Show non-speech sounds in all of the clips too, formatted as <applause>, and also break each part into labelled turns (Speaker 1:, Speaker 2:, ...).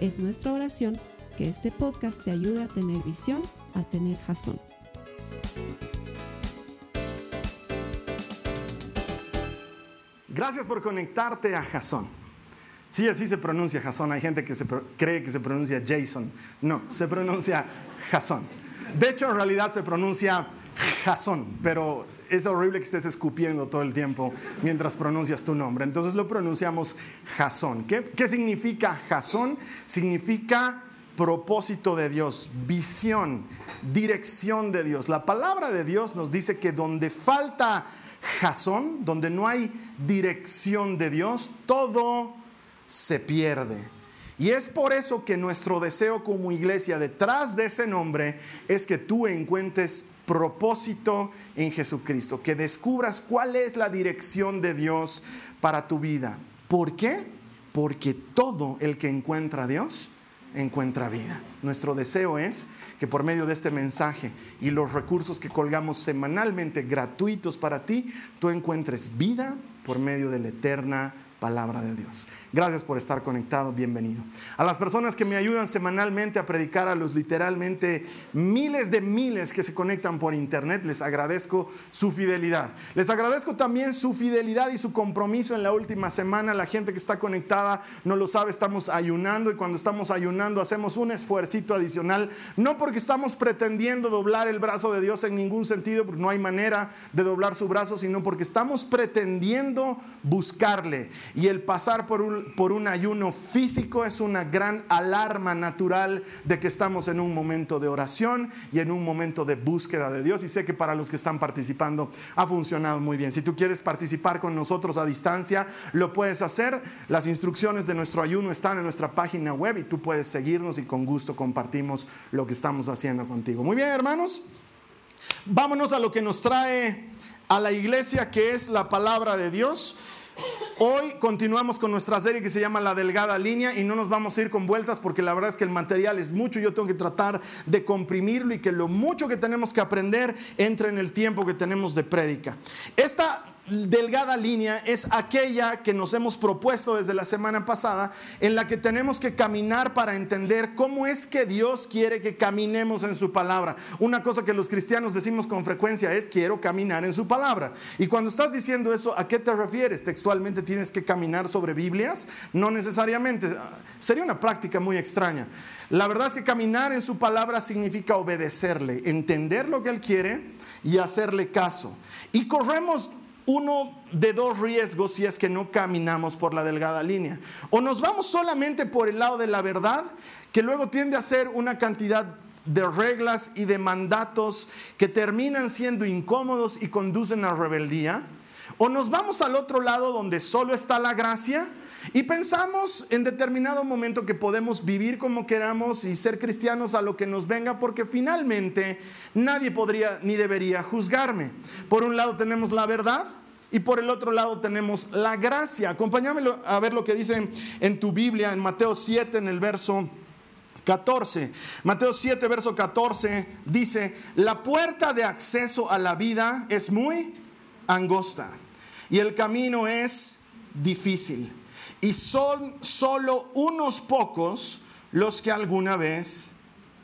Speaker 1: Es nuestra oración que este podcast te ayude a tener visión, a tener jazón.
Speaker 2: Gracias por conectarte a Jason. Sí, así se pronuncia Jason. Hay gente que se cree que se pronuncia Jason. No, se pronuncia Jason. De hecho, en realidad se pronuncia Jason, pero es horrible que estés escupiendo todo el tiempo mientras pronuncias tu nombre. Entonces lo pronunciamos Jason. ¿Qué, qué significa Jason? Significa propósito de Dios, visión, dirección de Dios. La palabra de Dios nos dice que donde falta jazón, donde no hay dirección de Dios, todo se pierde. Y es por eso que nuestro deseo como iglesia detrás de ese nombre es que tú encuentres propósito en Jesucristo, que descubras cuál es la dirección de Dios para tu vida. ¿Por qué? Porque todo el que encuentra a Dios encuentra vida. Nuestro deseo es que por medio de este mensaje y los recursos que colgamos semanalmente gratuitos para ti, tú encuentres vida por medio de la eterna palabra de Dios. Gracias por estar conectado, bienvenido. A las personas que me ayudan semanalmente a predicar, a los literalmente miles de miles que se conectan por internet, les agradezco su fidelidad. Les agradezco también su fidelidad y su compromiso en la última semana. La gente que está conectada no lo sabe, estamos ayunando y cuando estamos ayunando hacemos un esfuercito adicional, no porque estamos pretendiendo doblar el brazo de Dios en ningún sentido, porque no hay manera de doblar su brazo, sino porque estamos pretendiendo buscarle y el pasar por un, por un ayuno físico es una gran alarma natural de que estamos en un momento de oración y en un momento de búsqueda de Dios. Y sé que para los que están participando ha funcionado muy bien. Si tú quieres participar con nosotros a distancia, lo puedes hacer. Las instrucciones de nuestro ayuno están en nuestra página web y tú puedes seguirnos y con gusto compartimos lo que estamos haciendo contigo. Muy bien, hermanos. Vámonos a lo que nos trae a la iglesia, que es la palabra de Dios. Hoy continuamos con nuestra serie que se llama La Delgada Línea y no nos vamos a ir con vueltas porque la verdad es que el material es mucho. Yo tengo que tratar de comprimirlo y que lo mucho que tenemos que aprender entre en el tiempo que tenemos de prédica. Esta delgada línea es aquella que nos hemos propuesto desde la semana pasada, en la que tenemos que caminar para entender cómo es que Dios quiere que caminemos en su palabra. Una cosa que los cristianos decimos con frecuencia es quiero caminar en su palabra. Y cuando estás diciendo eso, ¿a qué te refieres? ¿Textualmente tienes que caminar sobre Biblias? No necesariamente. Sería una práctica muy extraña. La verdad es que caminar en su palabra significa obedecerle, entender lo que Él quiere y hacerle caso. Y corremos uno de dos riesgos si es que no caminamos por la delgada línea. O nos vamos solamente por el lado de la verdad, que luego tiende a ser una cantidad de reglas y de mandatos que terminan siendo incómodos y conducen a rebeldía. O nos vamos al otro lado donde solo está la gracia y pensamos en determinado momento que podemos vivir como queramos y ser cristianos a lo que nos venga porque finalmente nadie podría ni debería juzgarme. Por un lado tenemos la verdad y por el otro lado tenemos la gracia. Acompáñame a ver lo que dice en tu Biblia en Mateo 7 en el verso 14. Mateo 7, verso 14 dice, la puerta de acceso a la vida es muy angosta y el camino es difícil y son solo unos pocos los que alguna vez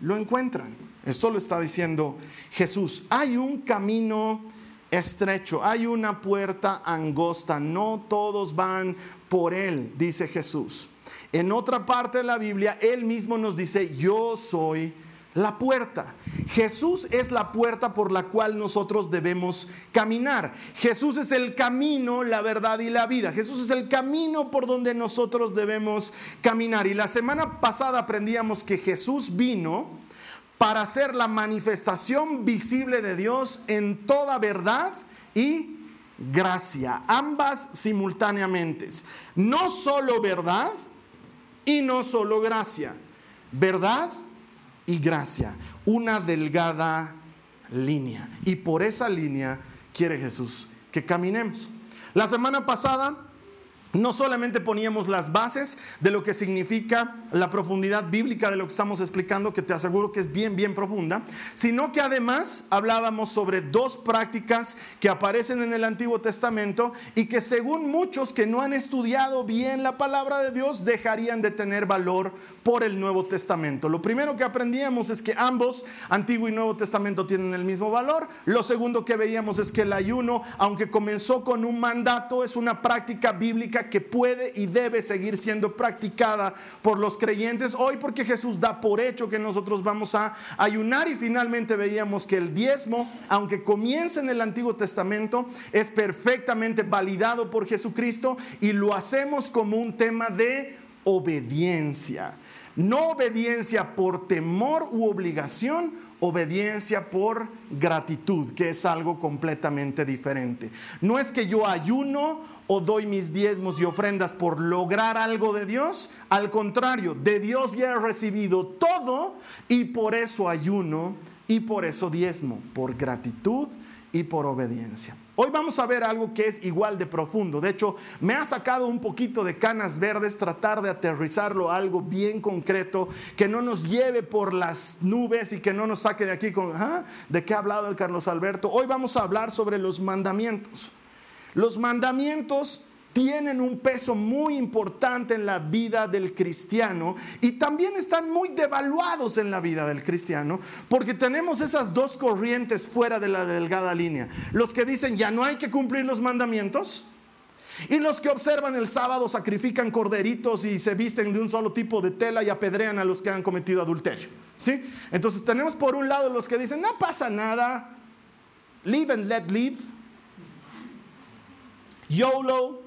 Speaker 2: lo encuentran. Esto lo está diciendo Jesús. Hay un camino estrecho, hay una puerta angosta, no todos van por él, dice Jesús. En otra parte de la Biblia, él mismo nos dice, yo soy la puerta. Jesús es la puerta por la cual nosotros debemos caminar. Jesús es el camino, la verdad y la vida. Jesús es el camino por donde nosotros debemos caminar. Y la semana pasada aprendíamos que Jesús vino para ser la manifestación visible de Dios en toda verdad y gracia, ambas simultáneamente. No solo verdad y no solo gracia verdad y gracia, una delgada línea. Y por esa línea quiere Jesús que caminemos. La semana pasada no solamente poníamos las bases de lo que significa la profundidad bíblica de lo que estamos explicando, que te aseguro que es bien, bien profunda, sino que además hablábamos sobre dos prácticas que aparecen en el Antiguo Testamento y que según muchos que no han estudiado bien la palabra de Dios, dejarían de tener valor por el Nuevo Testamento. Lo primero que aprendíamos es que ambos, Antiguo y Nuevo Testamento, tienen el mismo valor. Lo segundo que veíamos es que el ayuno, aunque comenzó con un mandato, es una práctica bíblica que puede y debe seguir siendo practicada por los creyentes hoy porque Jesús da por hecho que nosotros vamos a ayunar y finalmente veíamos que el diezmo, aunque comienza en el Antiguo Testamento, es perfectamente validado por Jesucristo y lo hacemos como un tema de obediencia. No obediencia por temor u obligación, obediencia por gratitud, que es algo completamente diferente. No es que yo ayuno o doy mis diezmos y ofrendas por lograr algo de Dios, al contrario, de Dios ya he recibido todo y por eso ayuno y por eso diezmo, por gratitud y por obediencia. Hoy vamos a ver algo que es igual de profundo. De hecho, me ha sacado un poquito de canas verdes tratar de aterrizarlo a algo bien concreto, que no nos lleve por las nubes y que no nos saque de aquí con, ¿ah? ¿de qué ha hablado el Carlos Alberto? Hoy vamos a hablar sobre los mandamientos. Los mandamientos tienen un peso muy importante en la vida del cristiano y también están muy devaluados en la vida del cristiano porque tenemos esas dos corrientes fuera de la delgada línea. Los que dicen ya no hay que cumplir los mandamientos y los que observan el sábado sacrifican corderitos y se visten de un solo tipo de tela y apedrean a los que han cometido adulterio. ¿Sí? Entonces tenemos por un lado los que dicen no pasa nada, live and let live. YOLO,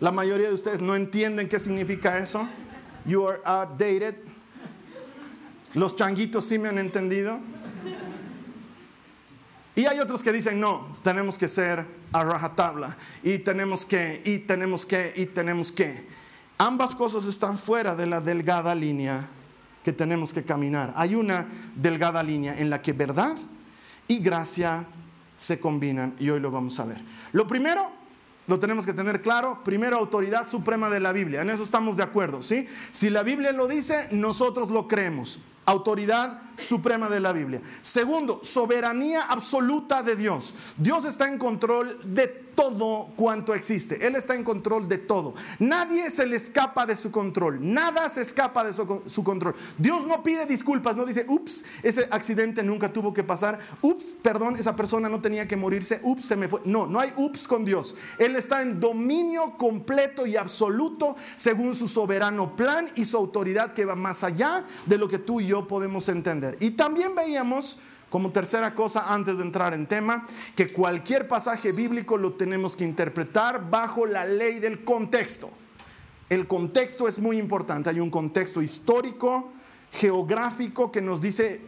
Speaker 2: la mayoría de ustedes no entienden qué significa eso. You are outdated. Los changuitos sí me han entendido. Y hay otros que dicen, no, tenemos que ser a rajatabla. Y tenemos que, y tenemos que, y tenemos que. Ambas cosas están fuera de la delgada línea que tenemos que caminar. Hay una delgada línea en la que verdad y gracia se combinan y hoy lo vamos a ver. Lo primero lo tenemos que tener claro. Primero, autoridad suprema de la Biblia. En eso estamos de acuerdo, ¿sí? Si la Biblia lo dice, nosotros lo creemos. Autoridad suprema de la Biblia. Segundo, soberanía absoluta de Dios. Dios está en control de todo cuanto existe. Él está en control de todo. Nadie se le escapa de su control. Nada se escapa de su, control. Dios no pide disculpas, no dice, ups, ese accidente nunca tuvo que pasar. Ups, perdón, esa persona no tenía que morirse. Ups, se me fue. No, no hay ups con Dios. Él está en dominio completo y absoluto según su soberano plan y su autoridad que va más allá de lo que tú y yo podemos entender. Y también veíamos como tercera cosa, antes de entrar en tema, que cualquier pasaje bíblico lo tenemos que interpretar bajo la ley del contexto. El contexto es muy importante. Hay un contexto histórico, geográfico, que nos dice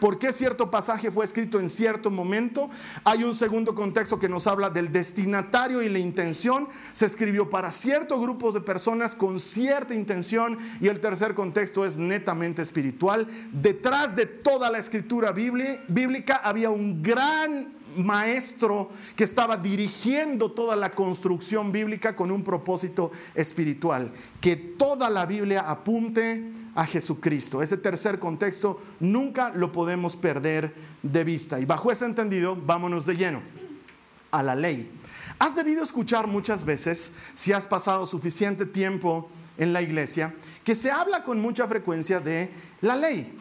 Speaker 2: por qué cierto pasaje fue escrito en cierto momento. Hay un segundo contexto que nos habla del destinatario y la intención. Se escribió para ciertos grupos de personas con cierta intención. Y el tercer contexto es netamente espiritual. Detrás de toda la escritura bíblica había un gran maestro que estaba dirigiendo toda la construcción bíblica con un propósito espiritual, que toda la Biblia apunte a Jesucristo. Ese tercer contexto nunca lo podemos perder de vista. Y bajo ese entendido, vámonos de lleno a la ley. Has debido escuchar muchas veces, si has pasado suficiente tiempo en la iglesia, que se habla con mucha frecuencia de la ley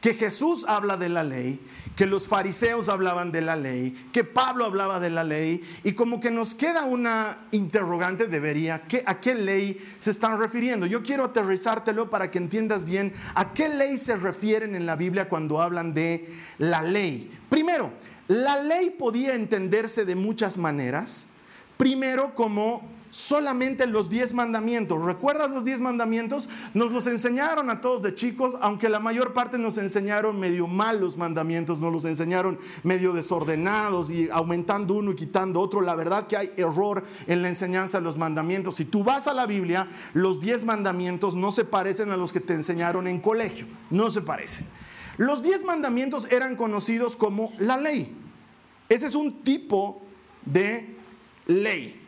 Speaker 2: que Jesús habla de la ley, que los fariseos hablaban de la ley, que Pablo hablaba de la ley, y como que nos queda una interrogante, debería, ¿a qué ley se están refiriendo? Yo quiero aterrizártelo para que entiendas bien a qué ley se refieren en la Biblia cuando hablan de la ley. Primero, la ley podía entenderse de muchas maneras. Primero como solamente los diez mandamientos. ¿Recuerdas los diez mandamientos? Nos los enseñaron a todos de chicos, aunque la mayor parte nos enseñaron medio mal los mandamientos, nos los enseñaron medio desordenados y aumentando uno y quitando otro. La verdad que hay error en la enseñanza de los mandamientos. Si tú vas a la Biblia, los diez mandamientos no se parecen a los que te enseñaron en colegio, no se parecen. Los diez mandamientos eran conocidos como la ley. Ese es un tipo de ley.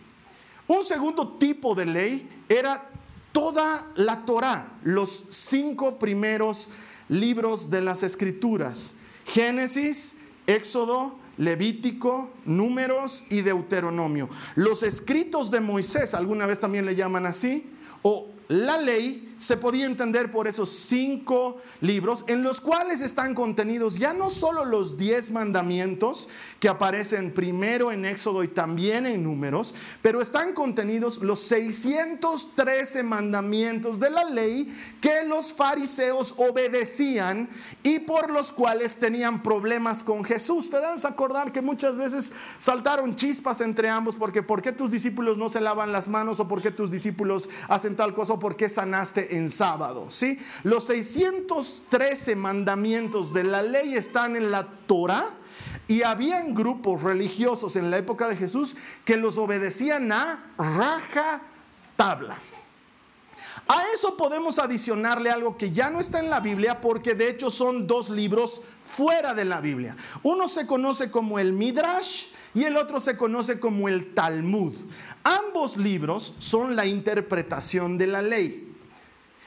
Speaker 2: Un segundo tipo de ley era toda la Torah, los cinco primeros libros de las escrituras, Génesis, Éxodo, Levítico, Números y Deuteronomio. Los escritos de Moisés, alguna vez también le llaman así, o la ley se podía entender por esos cinco libros en los cuales están contenidos ya no solo los diez mandamientos que aparecen primero en Éxodo y también en Números, pero están contenidos los 613 mandamientos de la ley que los fariseos obedecían y por los cuales tenían problemas con Jesús. Te debes acordar que muchas veces saltaron chispas entre ambos porque ¿por qué tus discípulos no se lavan las manos o por qué tus discípulos hacen tal cosa o por qué sanaste en sábado. ¿sí? Los 613 mandamientos de la ley están en la Torah y habían grupos religiosos en la época de Jesús que los obedecían a raja tabla. A eso podemos adicionarle algo que ya no está en la Biblia porque de hecho son dos libros fuera de la Biblia. Uno se conoce como el Midrash y el otro se conoce como el Talmud. Ambos libros son la interpretación de la ley.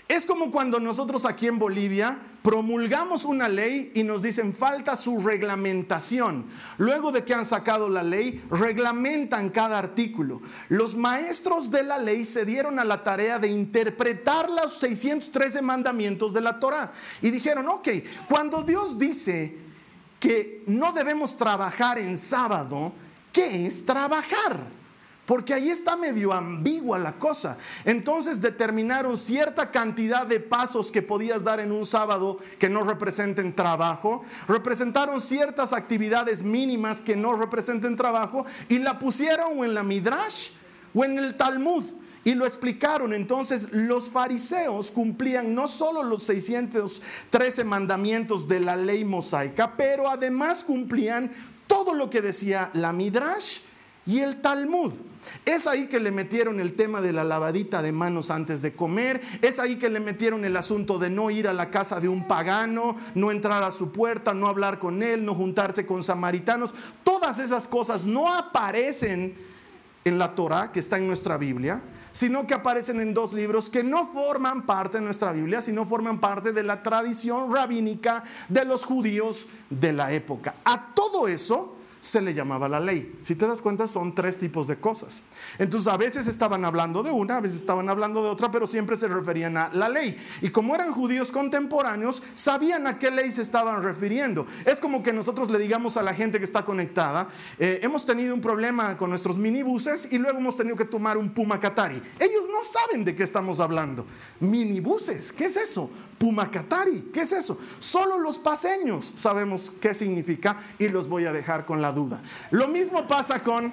Speaker 2: Es como cuando nosotros aquí en Bolivia promulgamos una ley y nos dicen falta su reglamentación. Luego de que han sacado la ley, reglamentan cada artículo. Los maestros de la ley se dieron a la tarea de interpretar los 613 mandamientos de la Torah y dijeron, ok, cuando Dios dice que no debemos trabajar en sábado, ¿qué es trabajar? Porque ahí está medio ambigua la cosa. Entonces determinaron cierta cantidad de pasos que podías dar en un sábado que no representen trabajo. Representaron ciertas actividades mínimas que no representen trabajo y la pusieron en la Midrash o en el Talmud. Y lo explicaron. Entonces los fariseos cumplían no solo los 613 mandamientos de la ley mosaica, pero además cumplían todo lo que decía la Midrash y el Talmud. Es ahí que le metieron el tema de la lavadita de manos antes de comer, es ahí que le metieron el asunto de no ir a la casa de un pagano, no entrar a su puerta, no hablar con él, no juntarse con samaritanos. Todas esas cosas no aparecen en la Torah, que está en nuestra Biblia, sino que aparecen en dos libros que no forman parte de nuestra Biblia, sino forman parte de la tradición rabínica de los judíos de la época. A todo eso se le llamaba la ley. Si te das cuenta, son tres tipos de cosas. Entonces, a veces estaban hablando de una, a veces estaban hablando de otra, pero siempre se referían a la ley. Y como eran judíos contemporáneos, sabían a qué ley se estaban refiriendo. Es como que nosotros le digamos a la gente que está conectada, eh, hemos tenido un problema con nuestros minibuses y luego hemos tenido que tomar un Puma Katari. Ellos no saben de qué estamos hablando. Minibuses, ¿qué es eso? Puma Katari, ¿qué es eso? Solo los paseños sabemos qué significa y los voy a dejar con la duda. Lo mismo pasa con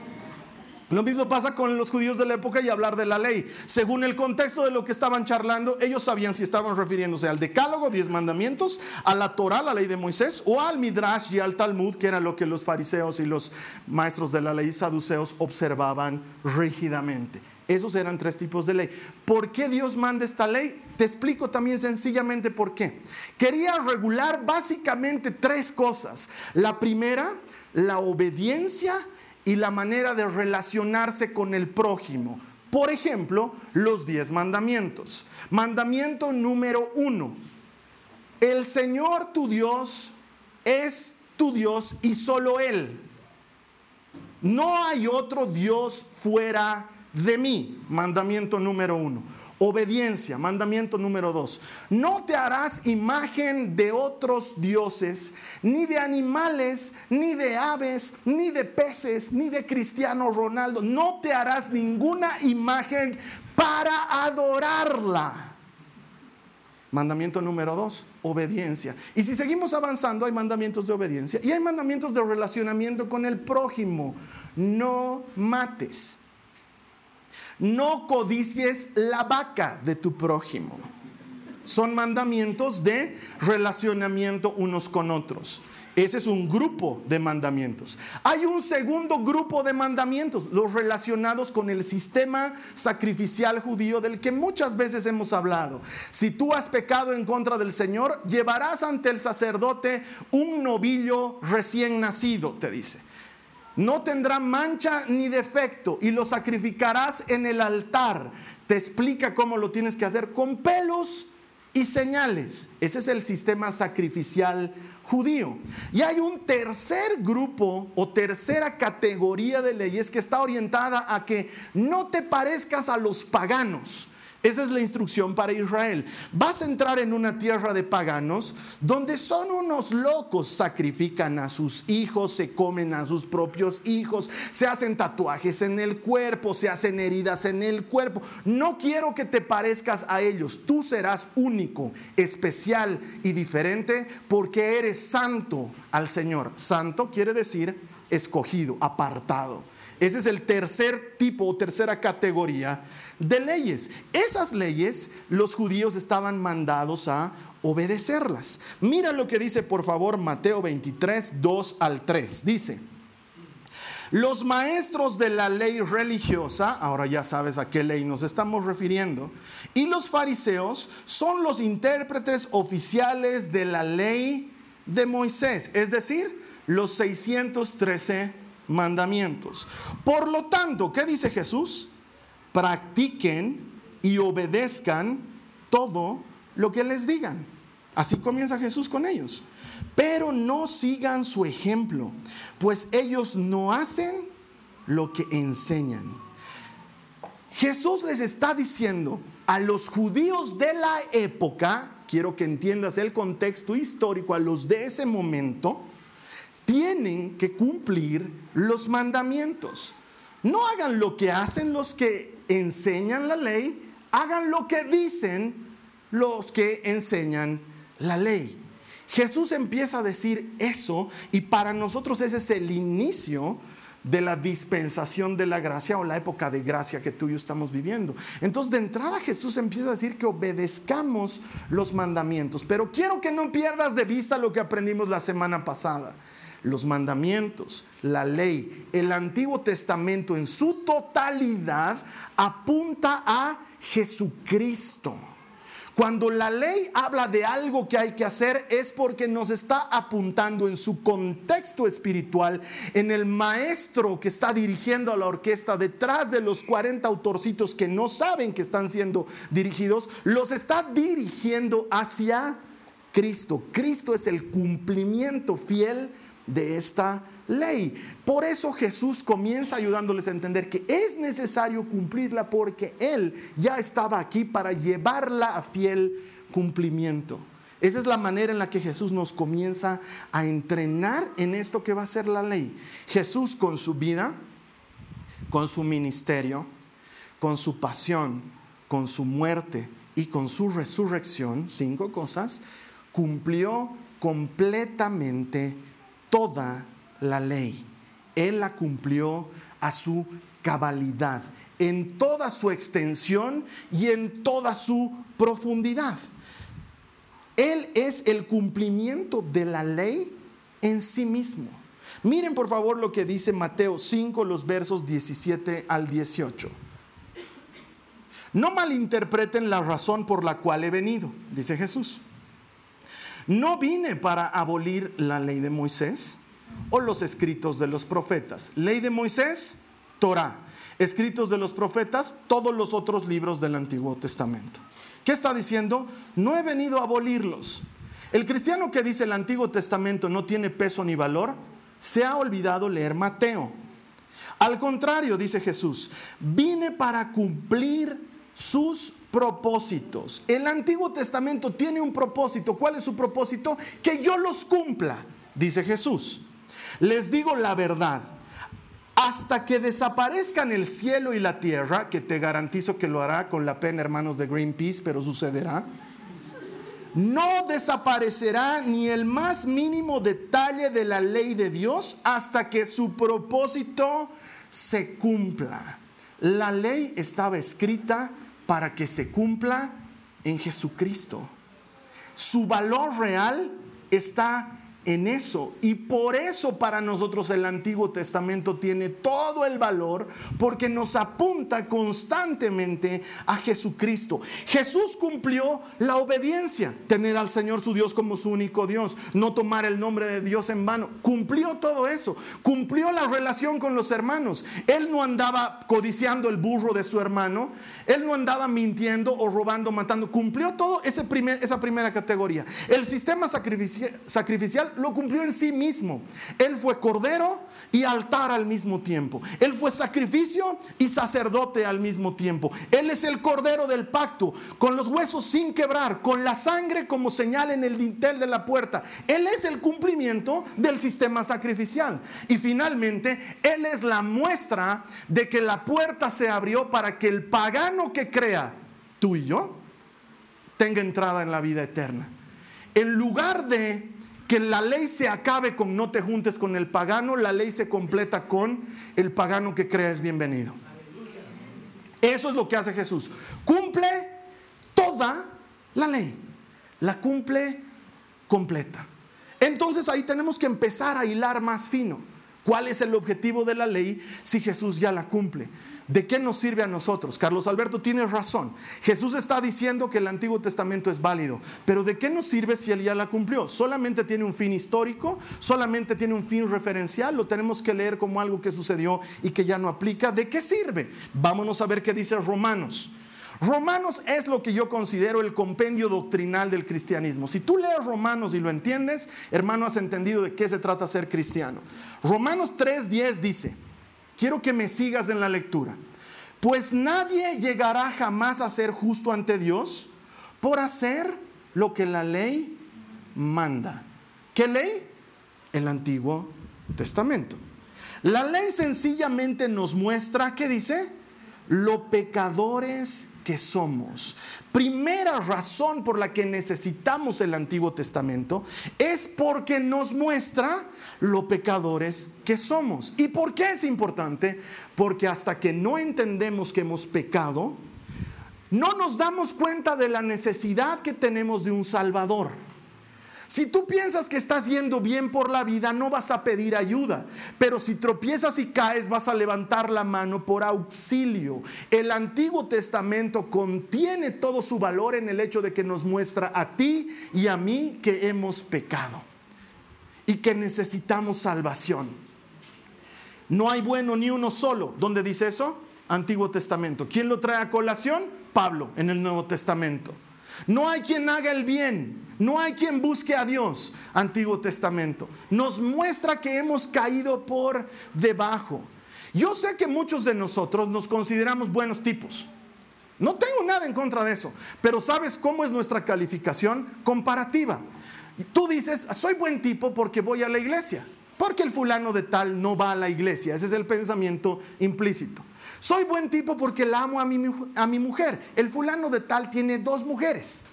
Speaker 2: lo mismo pasa con los judíos de la época y hablar de la ley. Según el contexto de lo que estaban charlando, ellos sabían si estaban refiriéndose al decálogo, diez mandamientos, a la Torah, la ley de Moisés, o al Midrash y al Talmud, que era lo que los fariseos y los maestros de la ley saduceos observaban rígidamente. Esos eran tres tipos de ley. ¿Por qué Dios manda esta ley? Te explico también sencillamente por qué. Quería regular básicamente tres cosas. La primera, la obediencia y la manera de relacionarse con el prójimo. Por ejemplo, los diez mandamientos. Mandamiento número uno. El Señor tu Dios es tu Dios y solo Él. No hay otro Dios fuera de mí. Mandamiento número uno. Obediencia, mandamiento número dos. No te harás imagen de otros dioses, ni de animales, ni de aves, ni de peces, ni de Cristiano Ronaldo. No te harás ninguna imagen para adorarla. Mandamiento número dos, obediencia. Y si seguimos avanzando, hay mandamientos de obediencia y hay mandamientos de relacionamiento con el prójimo. No mates. No codicies la vaca de tu prójimo. Son mandamientos de relacionamiento unos con otros. Ese es un grupo de mandamientos. Hay un segundo grupo de mandamientos, los relacionados con el sistema sacrificial judío del que muchas veces hemos hablado. Si tú has pecado en contra del Señor, llevarás ante el sacerdote un novillo recién nacido, te dice. No tendrá mancha ni defecto y lo sacrificarás en el altar. Te explica cómo lo tienes que hacer con pelos y señales. Ese es el sistema sacrificial judío. Y hay un tercer grupo o tercera categoría de leyes que está orientada a que no te parezcas a los paganos. Esa es la instrucción para Israel. Vas a entrar en una tierra de paganos donde son unos locos, sacrifican a sus hijos, se comen a sus propios hijos, se hacen tatuajes en el cuerpo, se hacen heridas en el cuerpo. No quiero que te parezcas a ellos. Tú serás único, especial y diferente porque eres santo al Señor. Santo quiere decir escogido, apartado. Ese es el tercer tipo o tercera categoría de leyes. Esas leyes los judíos estaban mandados a obedecerlas. Mira lo que dice por favor Mateo 23, 2 al 3. Dice, los maestros de la ley religiosa, ahora ya sabes a qué ley nos estamos refiriendo, y los fariseos son los intérpretes oficiales de la ley de Moisés, es decir, los 613 mandamientos. Por lo tanto, ¿qué dice Jesús? Practiquen y obedezcan todo lo que les digan. Así comienza Jesús con ellos. Pero no sigan su ejemplo, pues ellos no hacen lo que enseñan. Jesús les está diciendo a los judíos de la época, quiero que entiendas el contexto histórico, a los de ese momento, tienen que cumplir los mandamientos. No hagan lo que hacen los que enseñan la ley, hagan lo que dicen los que enseñan la ley. Jesús empieza a decir eso y para nosotros ese es el inicio de la dispensación de la gracia o la época de gracia que tú y yo estamos viviendo. Entonces de entrada Jesús empieza a decir que obedezcamos los mandamientos, pero quiero que no pierdas de vista lo que aprendimos la semana pasada los mandamientos, la ley, el Antiguo Testamento en su totalidad apunta a Jesucristo. Cuando la ley habla de algo que hay que hacer es porque nos está apuntando en su contexto espiritual, en el maestro que está dirigiendo a la orquesta detrás de los 40 autorcitos que no saben que están siendo dirigidos, los está dirigiendo hacia Cristo. Cristo es el cumplimiento fiel de esta ley. Por eso Jesús comienza ayudándoles a entender que es necesario cumplirla porque Él ya estaba aquí para llevarla a fiel cumplimiento. Esa es la manera en la que Jesús nos comienza a entrenar en esto que va a ser la ley. Jesús con su vida, con su ministerio, con su pasión, con su muerte y con su resurrección, cinco cosas, cumplió completamente toda la ley. Él la cumplió a su cabalidad, en toda su extensión y en toda su profundidad. Él es el cumplimiento de la ley en sí mismo. Miren por favor lo que dice Mateo 5, los versos 17 al 18. No malinterpreten la razón por la cual he venido, dice Jesús. No vine para abolir la ley de Moisés o los escritos de los profetas. Ley de Moisés, Torah. Escritos de los profetas, todos los otros libros del Antiguo Testamento. ¿Qué está diciendo? No he venido a abolirlos. El cristiano que dice el Antiguo Testamento no tiene peso ni valor, se ha olvidado leer Mateo. Al contrario, dice Jesús, vine para cumplir sus propósitos. El Antiguo Testamento tiene un propósito. ¿Cuál es su propósito? Que yo los cumpla, dice Jesús. Les digo la verdad. Hasta que desaparezcan el cielo y la tierra, que te garantizo que lo hará con la pena, hermanos de Greenpeace, pero sucederá. No desaparecerá ni el más mínimo detalle de la ley de Dios hasta que su propósito se cumpla. la ley estaba escrita para que se cumpla en Jesucristo. Su valor real está en eso. Y por eso para nosotros el Antiguo Testamento tiene todo el valor porque nos apunta constantemente a Jesucristo. Jesús cumplió la obediencia, tener al Señor su Dios como su único Dios, no tomar el nombre de Dios en vano. Cumplió todo eso, cumplió la relación con los hermanos. Él no andaba codiciando el burro de su hermano, él no andaba mintiendo o robando, matando. Cumplió todo ese primer, esa primera categoría. El sistema sacrificial lo cumplió en sí mismo. Él fue cordero y altar al mismo tiempo. Él fue sacrificio y sacerdote al mismo tiempo. Él es el cordero del pacto, con los huesos sin quebrar, con la sangre como señal en el dintel de la puerta. Él es el cumplimiento del sistema sacrificial. Y finalmente, Él es la muestra de que la puerta se abrió para que el pagano que crea, tú y yo, tenga entrada en la vida eterna. En lugar de que la ley se acabe con no te juntes con el pagano, la ley se completa con el pagano que crees bienvenido. Eso es lo que hace Jesús. Cumple toda la ley. La cumple completa. Entonces ahí tenemos que empezar a hilar más fino. ¿Cuál es el objetivo de la ley si Jesús ya la cumple? ¿De qué nos sirve a nosotros? Carlos Alberto tiene razón. Jesús está diciendo que el Antiguo Testamento es válido, pero ¿de qué nos sirve si él ya la cumplió? ¿Solamente tiene un fin histórico? ¿Solamente tiene un fin referencial? ¿Lo tenemos que leer como algo que sucedió y que ya no aplica? ¿De qué sirve? Vámonos a ver qué dice Romanos. Romanos es lo que yo considero el compendio doctrinal del cristianismo. Si tú lees Romanos y lo entiendes, hermano, has entendido de qué se trata ser cristiano. Romanos 3:10 dice, Quiero que me sigas en la lectura. Pues nadie llegará jamás a ser justo ante Dios por hacer lo que la ley manda. ¿Qué ley? El Antiguo Testamento. La ley sencillamente nos muestra, ¿qué dice? Lo pecadores somos. Primera razón por la que necesitamos el Antiguo Testamento es porque nos muestra lo pecadores que somos. ¿Y por qué es importante? Porque hasta que no entendemos que hemos pecado, no nos damos cuenta de la necesidad que tenemos de un Salvador. Si tú piensas que estás yendo bien por la vida, no vas a pedir ayuda. Pero si tropiezas y caes, vas a levantar la mano por auxilio. El Antiguo Testamento contiene todo su valor en el hecho de que nos muestra a ti y a mí que hemos pecado y que necesitamos salvación. No hay bueno ni uno solo. ¿Dónde dice eso? Antiguo Testamento. ¿Quién lo trae a colación? Pablo en el Nuevo Testamento. No hay quien haga el bien, no hay quien busque a Dios. Antiguo Testamento. Nos muestra que hemos caído por debajo. Yo sé que muchos de nosotros nos consideramos buenos tipos. No tengo nada en contra de eso, pero ¿sabes cómo es nuestra calificación comparativa? Tú dices, soy buen tipo porque voy a la iglesia, porque el fulano de tal no va a la iglesia. Ese es el pensamiento implícito. Soy buen tipo porque la amo a mi, a mi mujer. El fulano de tal tiene dos mujeres.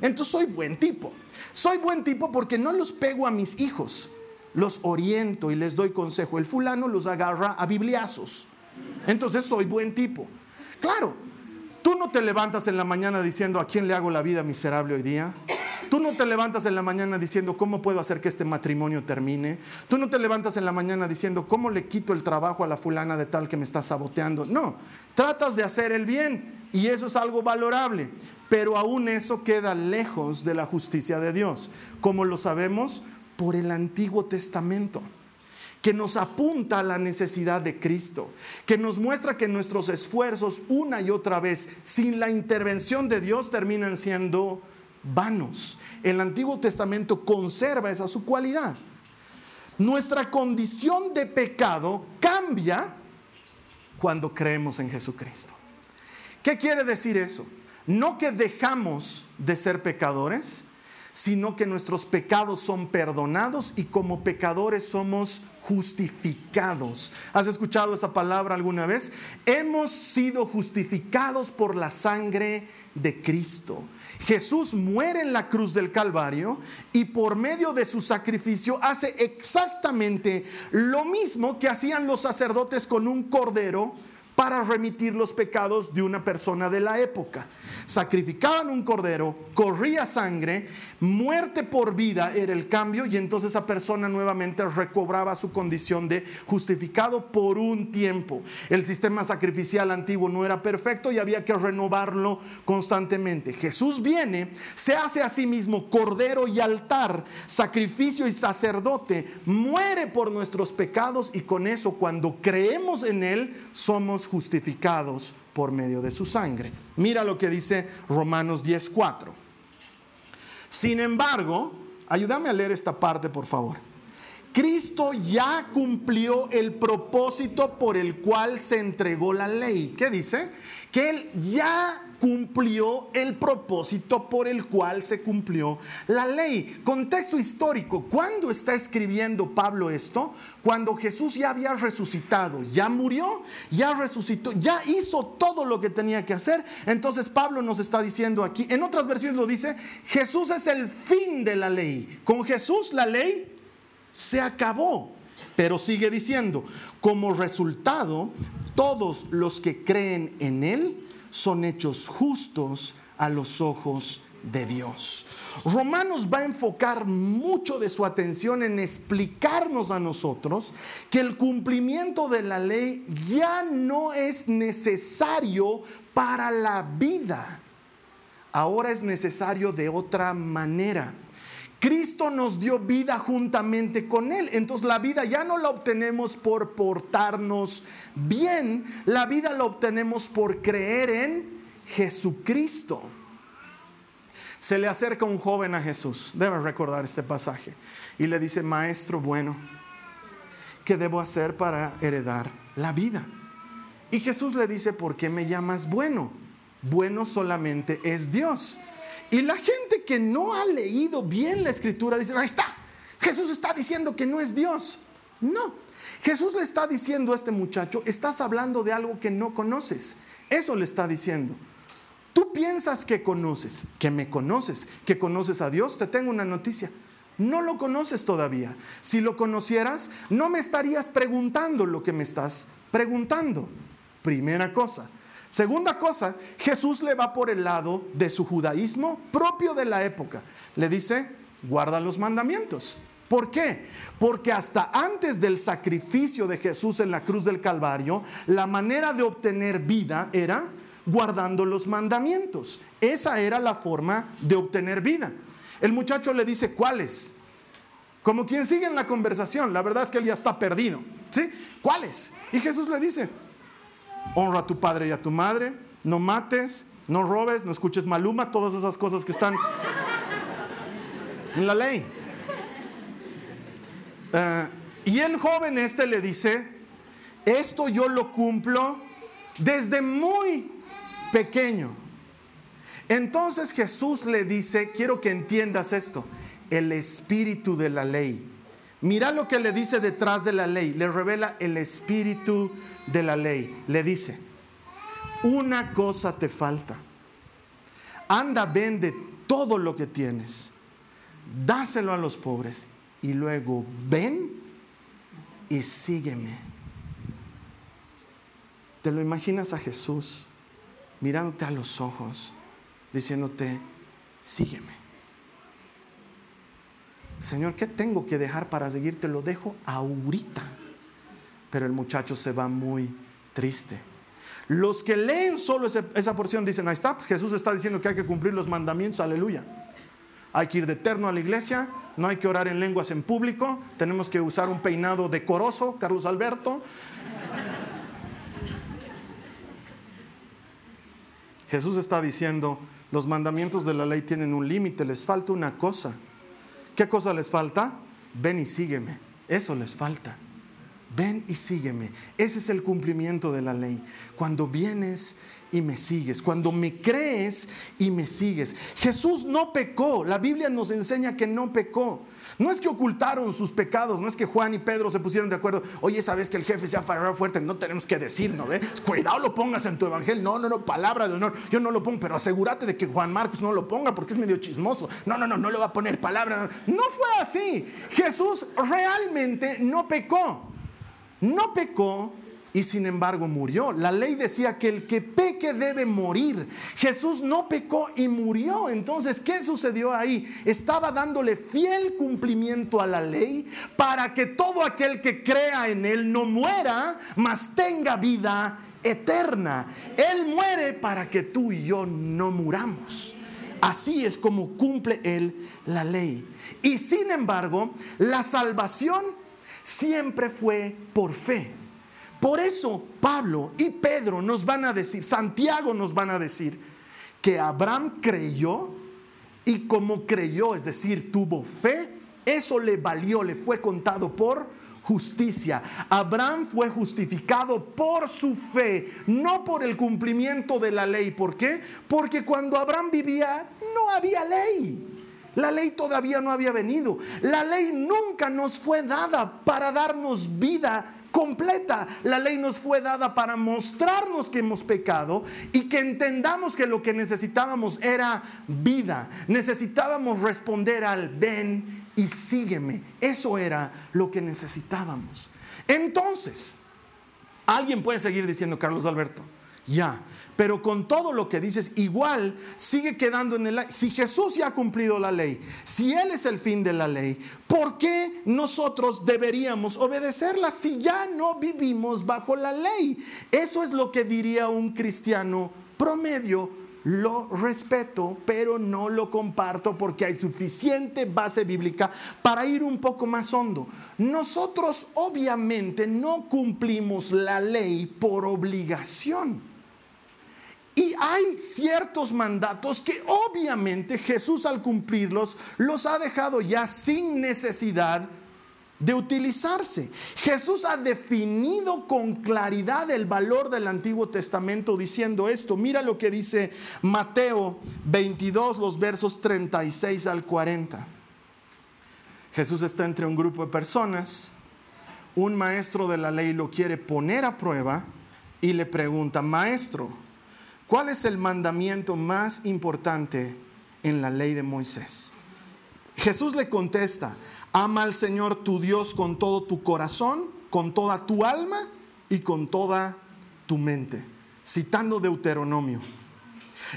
Speaker 2: Entonces soy buen tipo. Soy buen tipo porque no los pego a mis hijos. Los oriento y les doy consejo. El fulano los agarra a bibliazos. Entonces soy buen tipo. Claro, tú no te levantas en la mañana diciendo a quién le hago la vida miserable hoy día. Tú no te levantas en la mañana diciendo cómo puedo hacer que este matrimonio termine. Tú no te levantas en la mañana diciendo cómo le quito el trabajo a la fulana de tal que me está saboteando. No, tratas de hacer el bien y eso es algo valorable. Pero aún eso queda lejos de la justicia de Dios. Como lo sabemos por el Antiguo Testamento que nos apunta a la necesidad de Cristo, que nos muestra que nuestros esfuerzos una y otra vez sin la intervención de Dios terminan siendo vanos. El Antiguo Testamento conserva esa su cualidad. Nuestra condición de pecado cambia cuando creemos en Jesucristo. ¿Qué quiere decir eso? No que dejamos de ser pecadores, sino que nuestros pecados son perdonados y como pecadores somos justificados. ¿Has escuchado esa palabra alguna vez? Hemos sido justificados por la sangre de Cristo. Jesús muere en la cruz del Calvario y por medio de su sacrificio hace exactamente lo mismo que hacían los sacerdotes con un cordero para remitir los pecados de una persona de la época. Sacrificaban un cordero, corría sangre, muerte por vida era el cambio y entonces esa persona nuevamente recobraba su condición de justificado por un tiempo. El sistema sacrificial antiguo no era perfecto y había que renovarlo constantemente. Jesús viene, se hace a sí mismo cordero y altar, sacrificio y sacerdote, muere por nuestros pecados y con eso cuando creemos en Él somos justificados por medio de su sangre. Mira lo que dice Romanos 10:4. Sin embargo, ayúdame a leer esta parte, por favor. Cristo ya cumplió el propósito por el cual se entregó la ley. ¿Qué dice? Que Él ya cumplió el propósito por el cual se cumplió la ley. Contexto histórico, ¿cuándo está escribiendo Pablo esto? Cuando Jesús ya había resucitado, ya murió, ya resucitó, ya hizo todo lo que tenía que hacer. Entonces Pablo nos está diciendo aquí, en otras versiones lo dice, Jesús es el fin de la ley. Con Jesús la ley se acabó. Pero sigue diciendo, como resultado, todos los que creen en Él, son hechos justos a los ojos de Dios. Romanos va a enfocar mucho de su atención en explicarnos a nosotros que el cumplimiento de la ley ya no es necesario para la vida. Ahora es necesario de otra manera. Cristo nos dio vida juntamente con Él. Entonces la vida ya no la obtenemos por portarnos bien, la vida la obtenemos por creer en Jesucristo. Se le acerca un joven a Jesús, debe recordar este pasaje, y le dice, Maestro bueno, ¿qué debo hacer para heredar la vida? Y Jesús le dice, ¿por qué me llamas bueno? Bueno solamente es Dios. Y la gente que no ha leído bien la escritura dice, ahí está, Jesús está diciendo que no es Dios. No, Jesús le está diciendo a este muchacho, estás hablando de algo que no conoces. Eso le está diciendo. Tú piensas que conoces, que me conoces, que conoces a Dios. Te tengo una noticia. No lo conoces todavía. Si lo conocieras, no me estarías preguntando lo que me estás preguntando. Primera cosa. Segunda cosa, Jesús le va por el lado de su judaísmo propio de la época. Le dice, guarda los mandamientos. ¿Por qué? Porque hasta antes del sacrificio de Jesús en la cruz del Calvario, la manera de obtener vida era guardando los mandamientos. Esa era la forma de obtener vida. El muchacho le dice, ¿cuáles? Como quien sigue en la conversación, la verdad es que él ya está perdido. ¿Sí? ¿Cuáles? Y Jesús le dice, honra a tu padre y a tu madre, no mates, no robes, no escuches maluma, todas esas cosas que están en la ley. Eh, y el joven este le dice, esto yo lo cumplo desde muy pequeño. Entonces Jesús le dice, quiero que entiendas esto, el espíritu de la ley. Mira lo que le dice detrás de la ley, le revela el espíritu de la ley. Le dice, una cosa te falta. Anda, vende todo lo que tienes, dáselo a los pobres y luego ven y sígueme. ¿Te lo imaginas a Jesús mirándote a los ojos, diciéndote, sígueme? Señor, ¿qué tengo que dejar para seguirte? Lo dejo ahorita. Pero el muchacho se va muy triste. Los que leen solo esa porción dicen, ahí está, pues Jesús está diciendo que hay que cumplir los mandamientos, aleluya. Hay que ir de eterno a la iglesia, no hay que orar en lenguas en público, tenemos que usar un peinado decoroso, Carlos Alberto. Jesús está diciendo, los mandamientos de la ley tienen un límite, les falta una cosa. ¿Qué cosa les falta? Ven y sígueme. Eso les falta. Ven y sígueme. Ese es el cumplimiento de la ley. Cuando vienes y me sigues, cuando me crees y me sigues. Jesús no pecó, la Biblia nos enseña que no pecó. No es que ocultaron sus pecados, no es que Juan y Pedro se pusieron de acuerdo, oye, sabes que el jefe se ha fuerte, no tenemos que decirnos, ¿no? Cuidado lo pongas en tu evangelio, no, no, no, palabra de honor, yo no lo pongo, pero asegúrate de que Juan Marcos no lo ponga porque es medio chismoso. No, no, no, no le va a poner palabra. No fue así. Jesús realmente no pecó. No pecó y sin embargo murió. La ley decía que el que peque debe morir. Jesús no pecó y murió. Entonces, ¿qué sucedió ahí? Estaba dándole fiel cumplimiento a la ley para que todo aquel que crea en él no muera, mas tenga vida eterna. Él muere para que tú y yo no muramos. Así es como cumple él la ley. Y sin embargo, la salvación siempre fue por fe. Por eso Pablo y Pedro nos van a decir, Santiago nos van a decir, que Abraham creyó y como creyó, es decir, tuvo fe, eso le valió, le fue contado por justicia. Abraham fue justificado por su fe, no por el cumplimiento de la ley. ¿Por qué? Porque cuando Abraham vivía no había ley. La ley todavía no había venido. La ley nunca nos fue dada para darnos vida completa. La ley nos fue dada para mostrarnos que hemos pecado y que entendamos que lo que necesitábamos era vida. Necesitábamos responder al ven y sígueme. Eso era lo que necesitábamos. Entonces, alguien puede seguir diciendo, Carlos Alberto, ya, pero con todo lo que dices, igual sigue quedando en el... Si Jesús ya ha cumplido la ley, si Él es el fin de la ley, ¿por qué nosotros deberíamos obedecerla si ya no vivimos bajo la ley? Eso es lo que diría un cristiano promedio lo respeto, pero no lo comparto porque hay suficiente base bíblica para ir un poco más hondo. Nosotros obviamente no cumplimos la ley por obligación. Y hay ciertos mandatos que obviamente Jesús al cumplirlos los ha dejado ya sin necesidad de utilizarse. Jesús ha definido con claridad el valor del Antiguo Testamento diciendo esto. Mira lo que dice Mateo 22, los versos 36 al 40. Jesús está entre un grupo de personas. Un maestro de la ley lo quiere poner a prueba y le pregunta, maestro, ¿Cuál es el mandamiento más importante en la ley de Moisés? Jesús le contesta, ama al Señor tu Dios con todo tu corazón, con toda tu alma y con toda tu mente, citando Deuteronomio.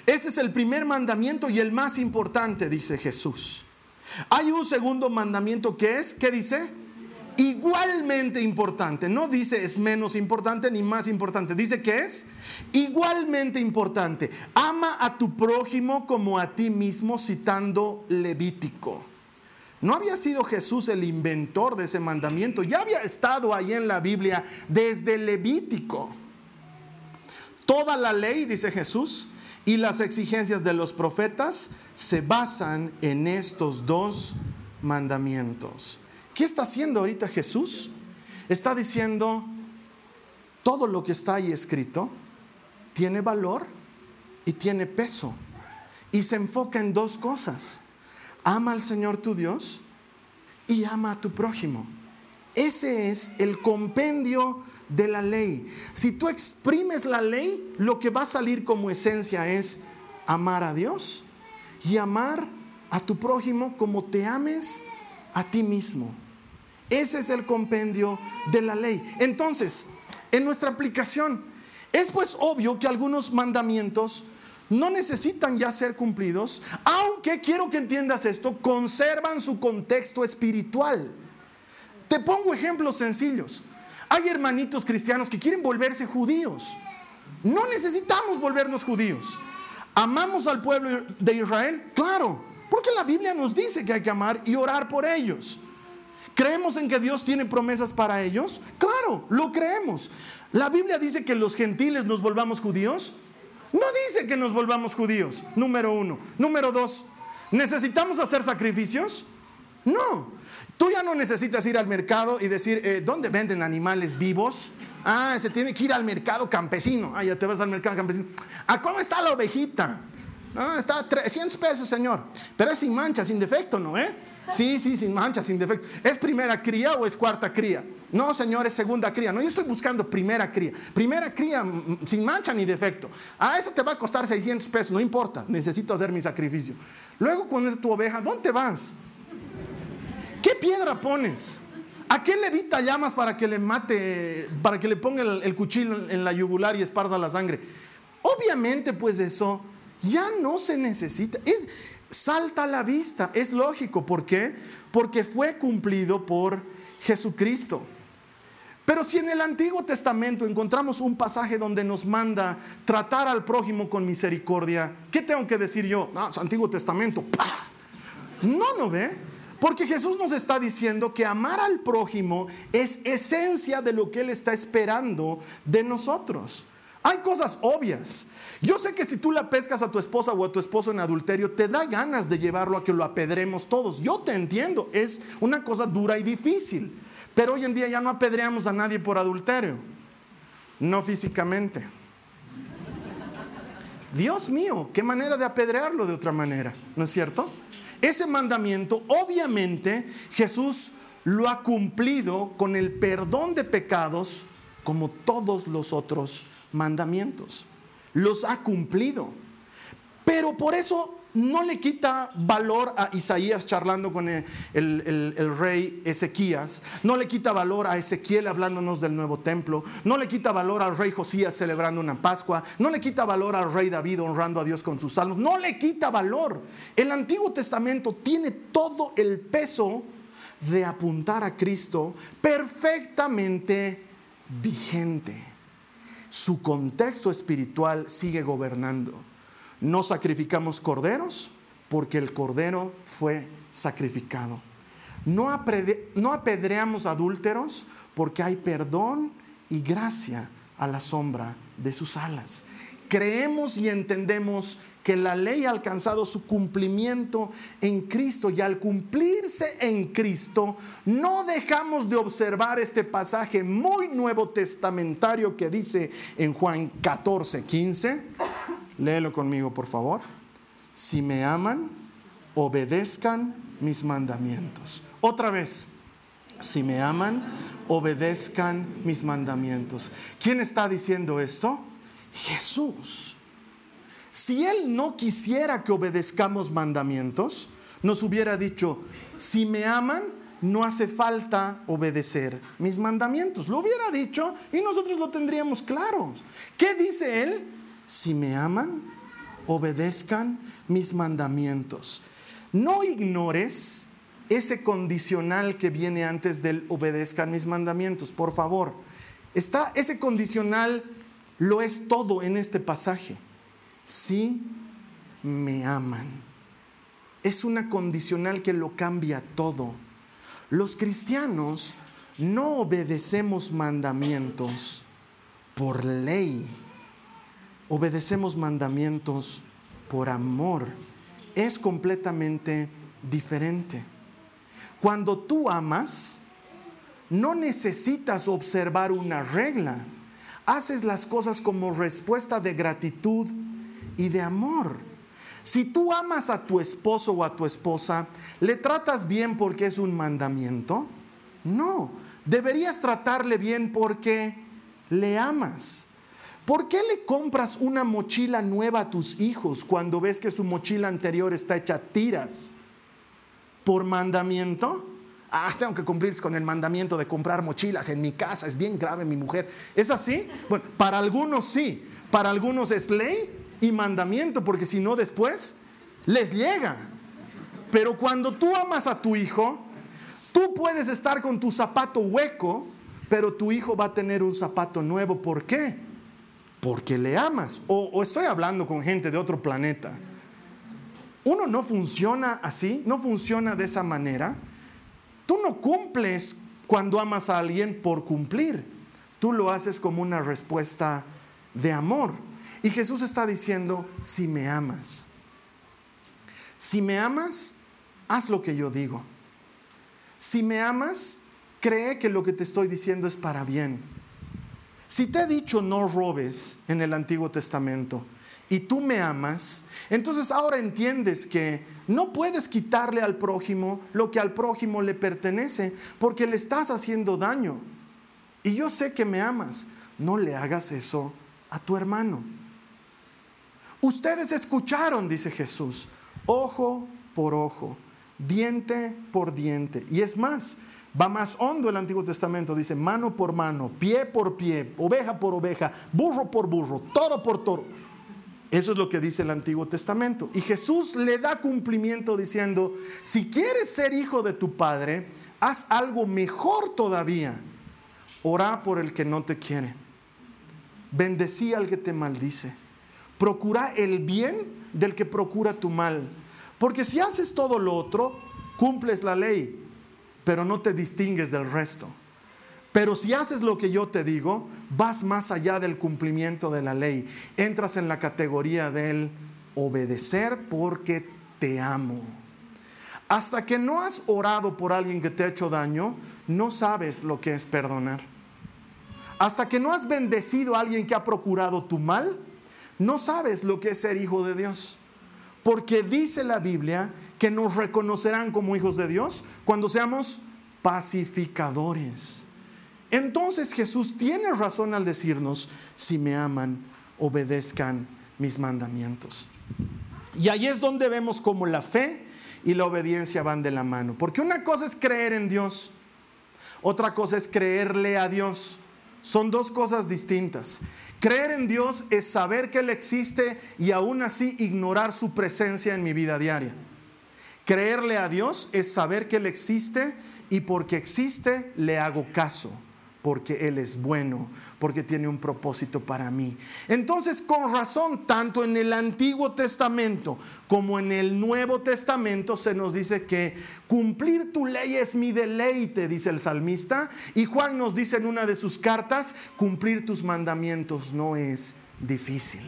Speaker 2: Ese es el primer mandamiento y el más importante, dice Jesús. Hay un segundo mandamiento que es, ¿qué dice? Igualmente importante. No dice es menos importante ni más importante. Dice que es igualmente importante. Ama a tu prójimo como a ti mismo, citando Levítico. No había sido Jesús el inventor de ese mandamiento. Ya había estado ahí en la Biblia desde Levítico. Toda la ley, dice Jesús, y las exigencias de los profetas se basan en estos dos mandamientos. ¿Qué está haciendo ahorita Jesús? Está diciendo, todo lo que está ahí escrito tiene valor y tiene peso. Y se enfoca en dos cosas. Ama al Señor tu Dios y ama a tu prójimo. Ese es el compendio de la ley. Si tú exprimes la ley, lo que va a salir como esencia es amar a Dios y amar a tu prójimo como te ames a ti mismo. Ese es el compendio de la ley. Entonces, en nuestra aplicación, es pues obvio que algunos mandamientos no necesitan ya ser cumplidos, aunque quiero que entiendas esto, conservan su contexto espiritual. Te pongo ejemplos sencillos. Hay hermanitos cristianos que quieren volverse judíos. No necesitamos volvernos judíos. ¿Amamos al pueblo de Israel? Claro, porque la Biblia nos dice que hay que amar y orar por ellos. ¿Creemos en que Dios tiene promesas para ellos? Claro, lo creemos. ¿La Biblia dice que los gentiles nos volvamos judíos? No dice que nos volvamos judíos, número uno. Número dos, ¿necesitamos hacer sacrificios? No. Tú ya no necesitas ir al mercado y decir, eh, ¿dónde venden animales vivos? Ah, se tiene que ir al mercado campesino. Ah, ya te vas al mercado campesino. ¿A cómo está la ovejita? Ah, está 300 pesos, señor. Pero es sin mancha, sin defecto, ¿no? Eh? Sí, sí, sin mancha, sin defecto. ¿Es primera cría o es cuarta cría? No, señor, es segunda cría. No, yo estoy buscando primera cría. Primera cría mm, mm, sin mancha ni defecto. Ah, eso te va a costar 600 pesos, no importa. Necesito hacer mi sacrificio. Luego, cuando es tu oveja, ¿dónde vas? ¿Qué piedra pones? ¿A qué levita llamas para que le mate, para que le ponga el, el cuchillo en la yugular y esparza la sangre? Obviamente, pues eso ya no se necesita. Es, salta a la vista, es lógico. ¿Por qué? Porque fue cumplido por Jesucristo. Pero si en el Antiguo Testamento encontramos un pasaje donde nos manda tratar al prójimo con misericordia, ¿qué tengo que decir yo? No, es Antiguo Testamento. No, no ve. Porque Jesús nos está diciendo que amar al prójimo es esencia de lo que Él está esperando de nosotros. Hay cosas obvias. Yo sé que si tú la pescas a tu esposa o a tu esposo en adulterio, te da ganas de llevarlo a que lo apedremos todos. Yo te entiendo, es una cosa dura y difícil. Pero hoy en día ya no apedreamos a nadie por adulterio, no físicamente. Dios mío, qué manera de apedrearlo de otra manera, ¿no es cierto? Ese mandamiento, obviamente, Jesús lo ha cumplido con el perdón de pecados como todos los otros mandamientos. Los ha cumplido. Pero por eso no le quita valor a Isaías charlando con el, rey Ezequías, no le quita valor a Ezequiel hablándonos del nuevo templo, no le quita valor al rey Josías celebrando una Pascua, no le quita valor al rey David honrando a Dios con sus salmos, no le quita valor. El Antiguo Testamento tiene todo el peso de apuntar a Cristo perfectamente vigente. Su contexto espiritual sigue gobernando. No sacrificamos corderos porque el cordero fue sacrificado. No, apedreamos adúlteros porque hay perdón y gracia a la sombra de sus alas. Creemos y entendemos que la ley ha alcanzado su cumplimiento en Cristo y al cumplirse en Cristo no dejamos de observar este pasaje muy nuevo testamentario que dice en Juan 14, 15 Léelo conmigo, por favor. Si me aman, obedezcan mis mandamientos. Otra vez, si me aman, obedezcan mis mandamientos. ¿Quién está diciendo esto? Jesús. Si Él no quisiera que obedezcamos mandamientos, nos hubiera dicho, si me aman, no hace falta obedecer mis mandamientos. Lo hubiera dicho y nosotros lo tendríamos claro. ¿Qué dice Él? si me aman, obedezcan mis mandamientos. No ignores ese condicional que viene antes del obedezcan mis mandamientos, por favor. Está ese condicional lo es todo en este pasaje. Si me aman. Es una condicional que lo cambia todo. Los cristianos no obedecemos mandamientos por ley obedecemos mandamientos por amor. Es completamente diferente. Cuando tú amas, no necesitas observar una regla. Haces las cosas como respuesta de gratitud y de amor. Si tú amas a tu esposo o a tu esposa, ¿le tratas bien porque es un mandamiento? No, deberías tratarle bien porque le amas. ¿Por qué le compras una mochila nueva a tus hijos cuando ves que su mochila anterior está hecha tiras? ¿Por mandamiento? Ah, tengo que cumplir con el mandamiento de comprar mochilas en mi casa, es bien grave mi mujer. ¿Es así? Bueno, para algunos sí, para algunos es ley y mandamiento, porque si no después les llega. Pero cuando tú amas a tu hijo, tú puedes estar con tu zapato hueco, pero tu hijo va a tener un zapato nuevo. ¿Por qué? porque le amas. O, estoy hablando con gente de otro planeta. Uno no funciona así, no funciona de esa manera. Tú no cumples cuando amas a alguien por cumplir. Tú lo haces como una respuesta de amor. Y Jesús está diciendo, si me amas, si me amas, haz lo que yo digo. Si me amas, cree que lo que te estoy diciendo es para bien. Si te he dicho no robes en el Antiguo Testamento y tú me amas, entonces ahora entiendes que no puedes quitarle al prójimo lo que al prójimo le pertenece porque le estás haciendo daño. Y yo sé que me amas, no le hagas eso a tu hermano. Ustedes escucharon, dice Jesús, ojo por ojo, diente por diente. Y es más, Va más hondo el Antiguo Testamento, dice mano por mano, pie por pie, oveja por oveja, burro por burro, toro por toro. Eso es lo que dice el Antiguo Testamento. Y Jesús le da cumplimiento diciendo, si quieres ser hijo de tu Padre, haz algo mejor todavía. Ora por el que no te quiere. Bendecí al que te maldice. Procura el bien del que procura tu mal. Porque si haces todo lo otro, cumples la ley, pero no te distingues del resto. Pero si haces lo que yo te digo, vas más allá del cumplimiento de la ley. Entras en la categoría del obedecer porque te amo. Hasta que no has orado por alguien que te ha hecho daño, no sabes lo que es perdonar. Hasta que no has bendecido a alguien que ha procurado tu mal, no sabes lo que es ser hijo de Dios. Porque dice la Biblia que nos reconocerán como hijos de Dios cuando seamos pacificadores. Entonces Jesús tiene razón al decirnos, si me aman, obedezcan mis mandamientos. Y ahí es donde vemos como la fe y la obediencia van de la mano. Porque una cosa es creer en Dios, otra cosa es creerle a Dios. Son dos cosas distintas. Creer en Dios es saber que Él existe y aún así ignorar su presencia en mi vida diaria. Creerle a Dios es saber que Él existe y porque existe le hago caso porque Él es bueno, porque tiene un propósito para mí. Entonces, con razón, tanto en el Antiguo Testamento como en el Nuevo Testamento se nos dice que cumplir tu ley es mi deleite, dice el salmista, y Juan nos dice en una de sus cartas, cumplir tus mandamientos no es difícil.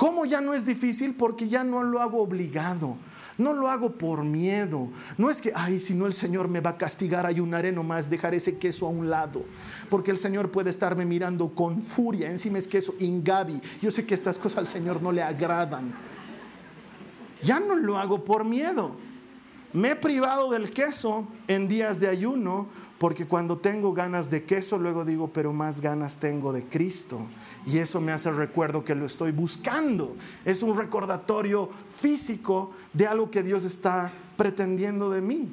Speaker 2: ¿Cómo ya no es difícil? Porque ya no lo hago obligado. No lo hago por miedo. No es que, ay, si no el Señor me va a castigar, ayunaré nomás, dejar ese queso a un lado. Porque el Señor puede estarme mirando con furia. Encima es queso ingabi. Yo sé que estas cosas al Señor no le agradan. Ya no lo hago por miedo. Me he privado del queso en días de ayuno porque cuando tengo ganas de queso luego digo, pero más ganas tengo de Cristo. Y eso me hace recuerdo que lo estoy buscando. Es un recordatorio físico de algo que Dios está pretendiendo de mí.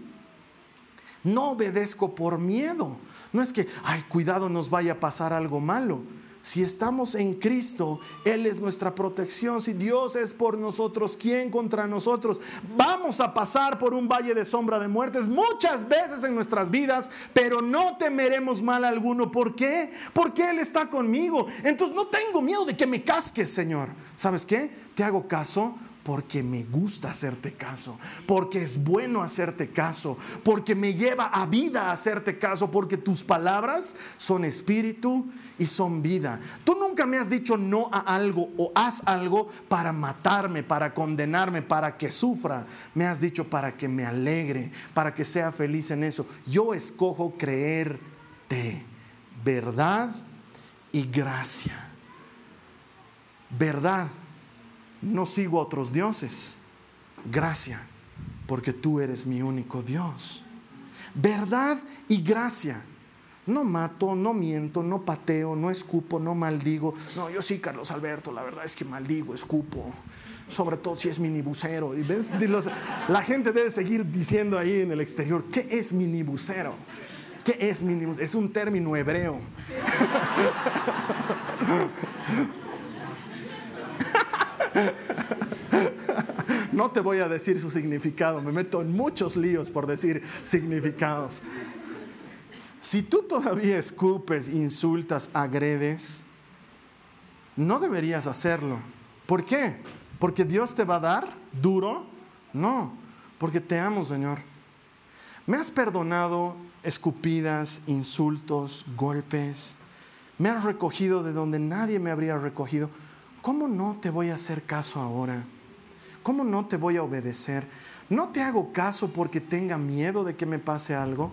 Speaker 2: No obedezco por miedo. No es que, ay, cuidado, nos vaya a pasar algo malo. Si estamos en Cristo, Él es nuestra protección. Si Dios es por nosotros, ¿quién contra nosotros? Vamos a pasar por un valle de sombra de muertes muchas veces en nuestras vidas, pero no temeremos mal alguno. ¿Por qué? Porque Él está conmigo. Entonces no tengo miedo de que me casques, Señor. ¿Sabes qué? Te hago caso porque me gusta hacerte caso, porque es bueno hacerte caso, porque me lleva a vida hacerte caso, porque tus palabras son espíritu y son vida. Tú nunca me has dicho no a algo o haz algo para matarme, para condenarme, para que sufra. Me has dicho para que me alegre, para que sea feliz en eso. Yo escojo creerte verdad y gracia. Verdad no sigo a otros dioses. Gracia, porque tú eres mi único Dios. Verdad y gracia. No mato, no miento, no pateo, no escupo, no maldigo. No, yo sí, Carlos Alberto, la verdad es que maldigo, escupo. Sobre todo si es minibusero. Y la gente debe seguir diciendo ahí en el exterior, ¿qué es minibusero? ¿Qué es minibusero? Es un término hebreo. <laughs> No te voy a decir su significado, me meto en muchos líos por decir significados. Si tú todavía escupes, insultas, agredes, no deberías hacerlo. ¿Por qué? ¿Porque Dios te va a dar duro? No, porque te amo, Señor. Me has perdonado escupidas, insultos, golpes. Me has recogido de donde nadie me habría recogido. ¿Cómo no te voy a hacer caso ahora? ¿Cómo no te voy a obedecer? No te hago caso porque tenga miedo de que me pase algo.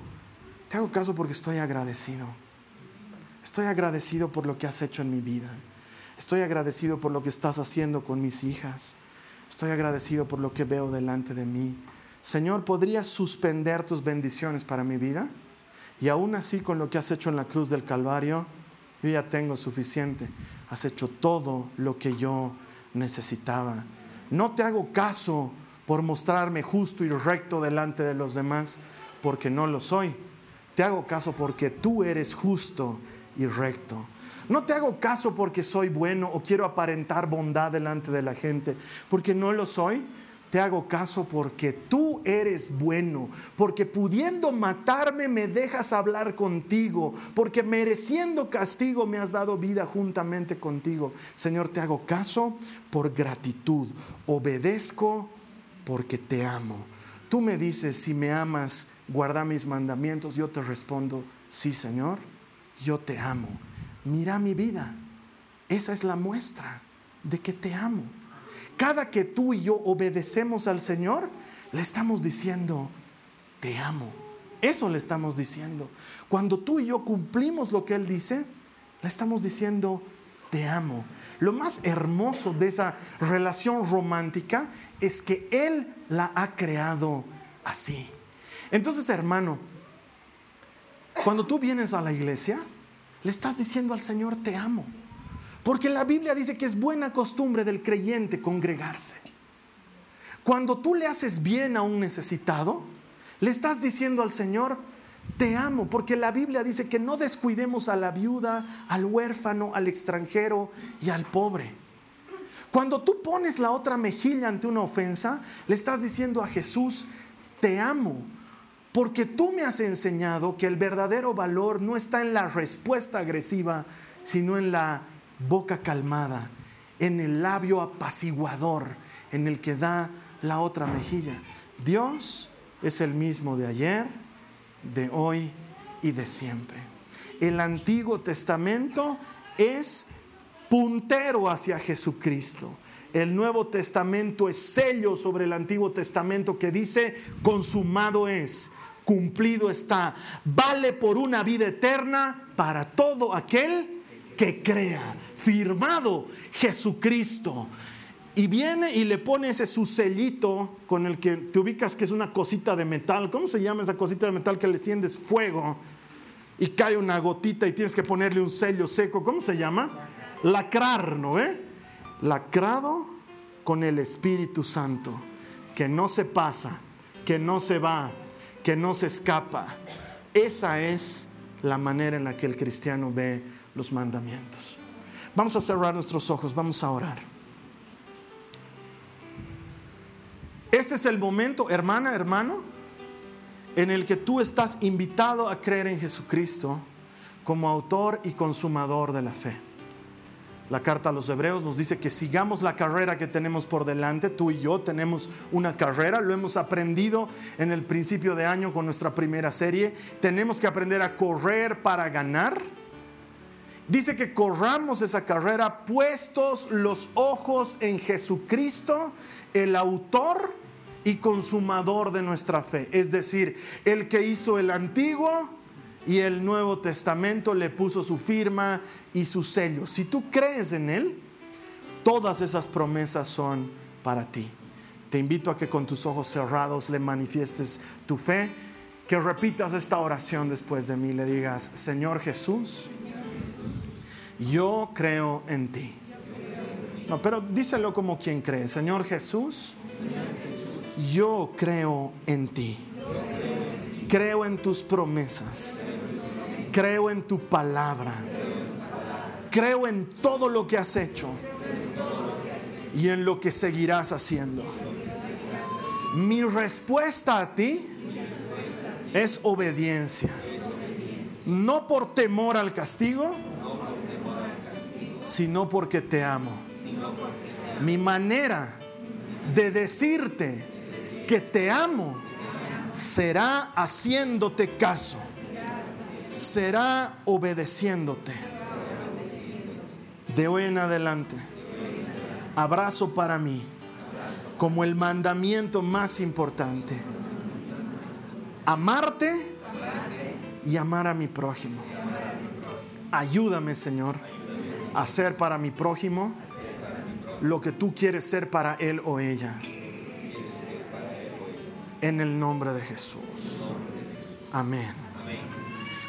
Speaker 2: Te hago caso porque estoy agradecido. Estoy agradecido por lo que has hecho en mi vida. Estoy agradecido por lo que estás haciendo con mis hijas. Estoy agradecido por lo que veo delante de mí. Señor, ¿podrías suspender tus bendiciones para mi vida? Y aún así con lo que has hecho en la cruz del Calvario, yo ya tengo suficiente has hecho todo lo que yo necesitaba. No te hago caso por mostrarme justo y recto delante de los demás, porque no lo soy. Te hago caso porque tú eres justo y recto. No te hago caso porque soy bueno o quiero aparentar bondad delante de la gente, porque no lo soy. Te hago caso porque tú eres bueno, porque pudiendo matarme me dejas hablar contigo, porque mereciendo castigo me has dado vida juntamente contigo. Señor, te hago caso por gratitud, obedezco porque te amo. Tú me dices, si me amas, guarda mis mandamientos. Yo te respondo, sí, Señor, yo te amo. Mira mi vida. Esa es la muestra de que te amo. Cada que tú y yo obedecemos al Señor, le estamos diciendo, te amo. Eso le estamos diciendo. Cuando tú y yo cumplimos lo que Él dice, le estamos diciendo, te amo. Lo más hermoso de esa relación romántica es que Él la ha creado así. Entonces, hermano, cuando tú vienes a la iglesia, le estás diciendo al Señor, te amo. Porque la Biblia dice que es buena costumbre del creyente congregarse. Cuando tú le haces bien a un necesitado, le estás diciendo al Señor, te amo, porque la Biblia dice que no descuidemos a la viuda, al huérfano, al extranjero y al pobre. Cuando tú pones la otra mejilla ante una ofensa, le estás diciendo a Jesús, te amo, porque tú me has enseñado que el verdadero valor no está en la respuesta agresiva, sino en la boca calmada, en el labio apaciguador, en el que da la otra mejilla. Dios es el mismo de ayer, de hoy y de siempre. El Antiguo Testamento es puntero hacia Jesucristo. El Nuevo Testamento es sello sobre el Antiguo Testamento que dice, consumado es, cumplido está, vale por una vida eterna para todo aquel que crea, firmado Jesucristo. Y viene y le pone ese su sellito con el que te ubicas que es una cosita de metal. ¿Cómo se llama esa cosita de metal que le sientes fuego? Y cae una gotita y tienes que ponerle un sello seco. ¿Cómo se llama? Lacrar, ¿no? Eh? Lacrado con el Espíritu Santo, que no se pasa, que no se va, que no se escapa. Esa es la manera en la que el cristiano ve los mandamientos. Vamos a cerrar nuestros ojos, vamos a orar. Este es el momento, hermana, hermano, en el que tú estás invitado a creer en Jesucristo como autor y consumador de la fe. La carta a los hebreos nos dice que sigamos la carrera que tenemos por delante. Tú y yo tenemos una carrera, lo hemos aprendido en el principio de año con nuestra primera serie. Tenemos que aprender a correr para ganar Dice que corramos esa carrera puestos los ojos en Jesucristo, el autor y consumador de nuestra fe. Es decir, el que hizo el antiguo y el Nuevo Testamento le puso su firma y su sello. Si tú crees en Él, todas esas promesas son para ti. Te invito a que con tus ojos cerrados le manifiestes tu fe, que repitas esta oración después de mí, le digas, Señor Jesús, yo creo en ti. No, pero díselo como quien cree. Señor Jesús, yo creo en ti. Creo en tus promesas. Creo en tu palabra. Creo en todo lo que has hecho y en lo que seguirás haciendo. Mi respuesta a ti es obediencia. No por temor al castigo, sino porque te amo. Mi manera de decirte que te amo será haciéndote caso, será obedeciéndote. De hoy en adelante, abrazo para mí como el mandamiento más importante. Amarte y amar a mi prójimo. Ayúdame, Señor hacer para mi prójimo lo que tú quieres ser para él o ella. En el nombre de Jesús. Amén.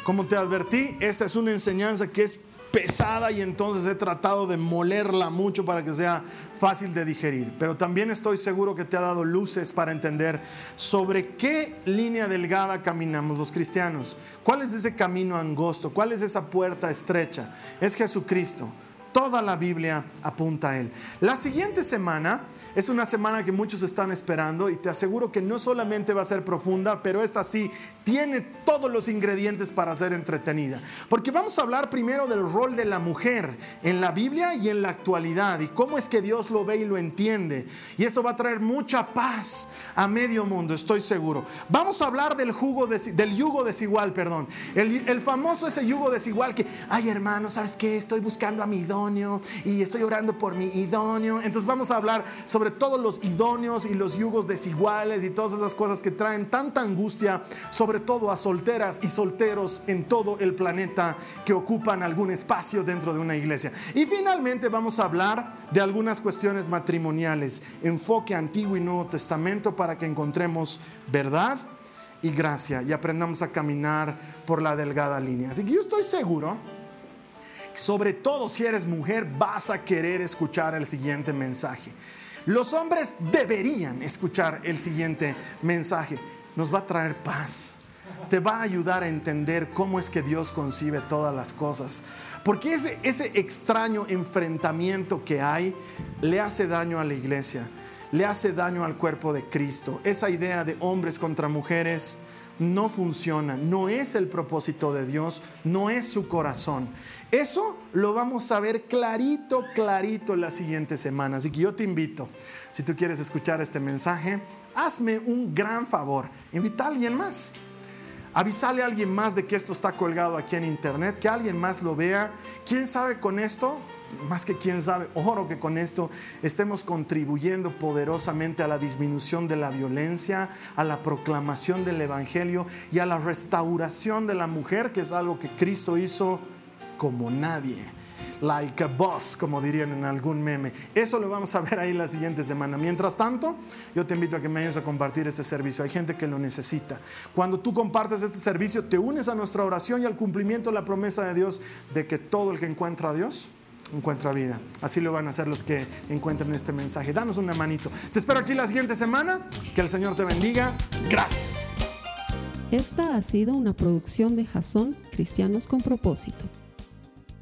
Speaker 2: Como te advertí, esta es una enseñanza que es pesada y entonces he tratado de molerla mucho para que sea fácil de digerir. Pero también estoy seguro que te ha dado luces para entender sobre qué línea delgada caminamos los cristianos. ¿Cuál es ese camino angosto? ¿Cuál es esa puerta estrecha? Es Jesucristo. Toda la Biblia apunta a Él. La siguiente semana es una semana que muchos están esperando y te aseguro que no solamente va a ser profunda, pero esta sí tiene todos los ingredientes para ser entretenida. Porque vamos a hablar primero del rol de la mujer en la Biblia y en la actualidad y cómo es que Dios lo ve y lo entiende. Y esto va a traer mucha paz a medio mundo, estoy seguro. Vamos a hablar del, jugo del yugo desigual, perdón. El, el famoso ese yugo desigual que, ay hermano, ¿sabes qué? Estoy buscando a mi don y estoy orando por mi idóneo. Entonces vamos a hablar sobre todos los idóneos y los yugos desiguales y todas esas cosas que traen tanta angustia, sobre todo a solteras y solteros en todo el planeta que ocupan algún espacio dentro de una iglesia. Y finalmente vamos a hablar de algunas cuestiones matrimoniales, enfoque antiguo y nuevo testamento para que encontremos verdad y gracia y aprendamos a caminar por la delgada línea. Así que yo estoy seguro sobre todo si eres mujer, vas a querer escuchar el siguiente mensaje. Los hombres deberían escuchar el siguiente mensaje. Nos va a traer paz. Te va a ayudar a entender cómo es que Dios concibe todas las cosas. Porque ese, ese extraño enfrentamiento que hay le hace daño a la iglesia, le hace daño al cuerpo de Cristo. Esa idea de hombres contra mujeres no funciona, no es el propósito de Dios, no es su corazón. Eso lo vamos a ver clarito, clarito la siguiente semana. Así que yo te invito, si tú quieres escuchar este mensaje, hazme un gran favor, invita a alguien más. Avisale a alguien más de que esto está colgado aquí en internet, que alguien más lo vea. ¿Quién sabe con esto? más que quién sabe, oro que con esto estemos contribuyendo poderosamente a la disminución de la violencia, a la proclamación del Evangelio y a la restauración de la mujer, que es algo que Cristo hizo como nadie. Like a boss, como dirían en algún meme. Eso lo vamos a ver ahí la siguiente semana. Mientras tanto, yo te invito a que me ayudes a compartir este servicio. Hay gente que lo necesita. Cuando tú compartes este servicio, te unes a nuestra oración y al cumplimiento de la promesa de Dios de que todo el que encuentra a Dios encuentra vida. Así lo van a hacer los que encuentren este mensaje. Danos una manito. Te espero aquí la siguiente semana. Que el Señor te bendiga. Gracias.
Speaker 1: Esta ha sido una producción de Jason Cristianos con propósito.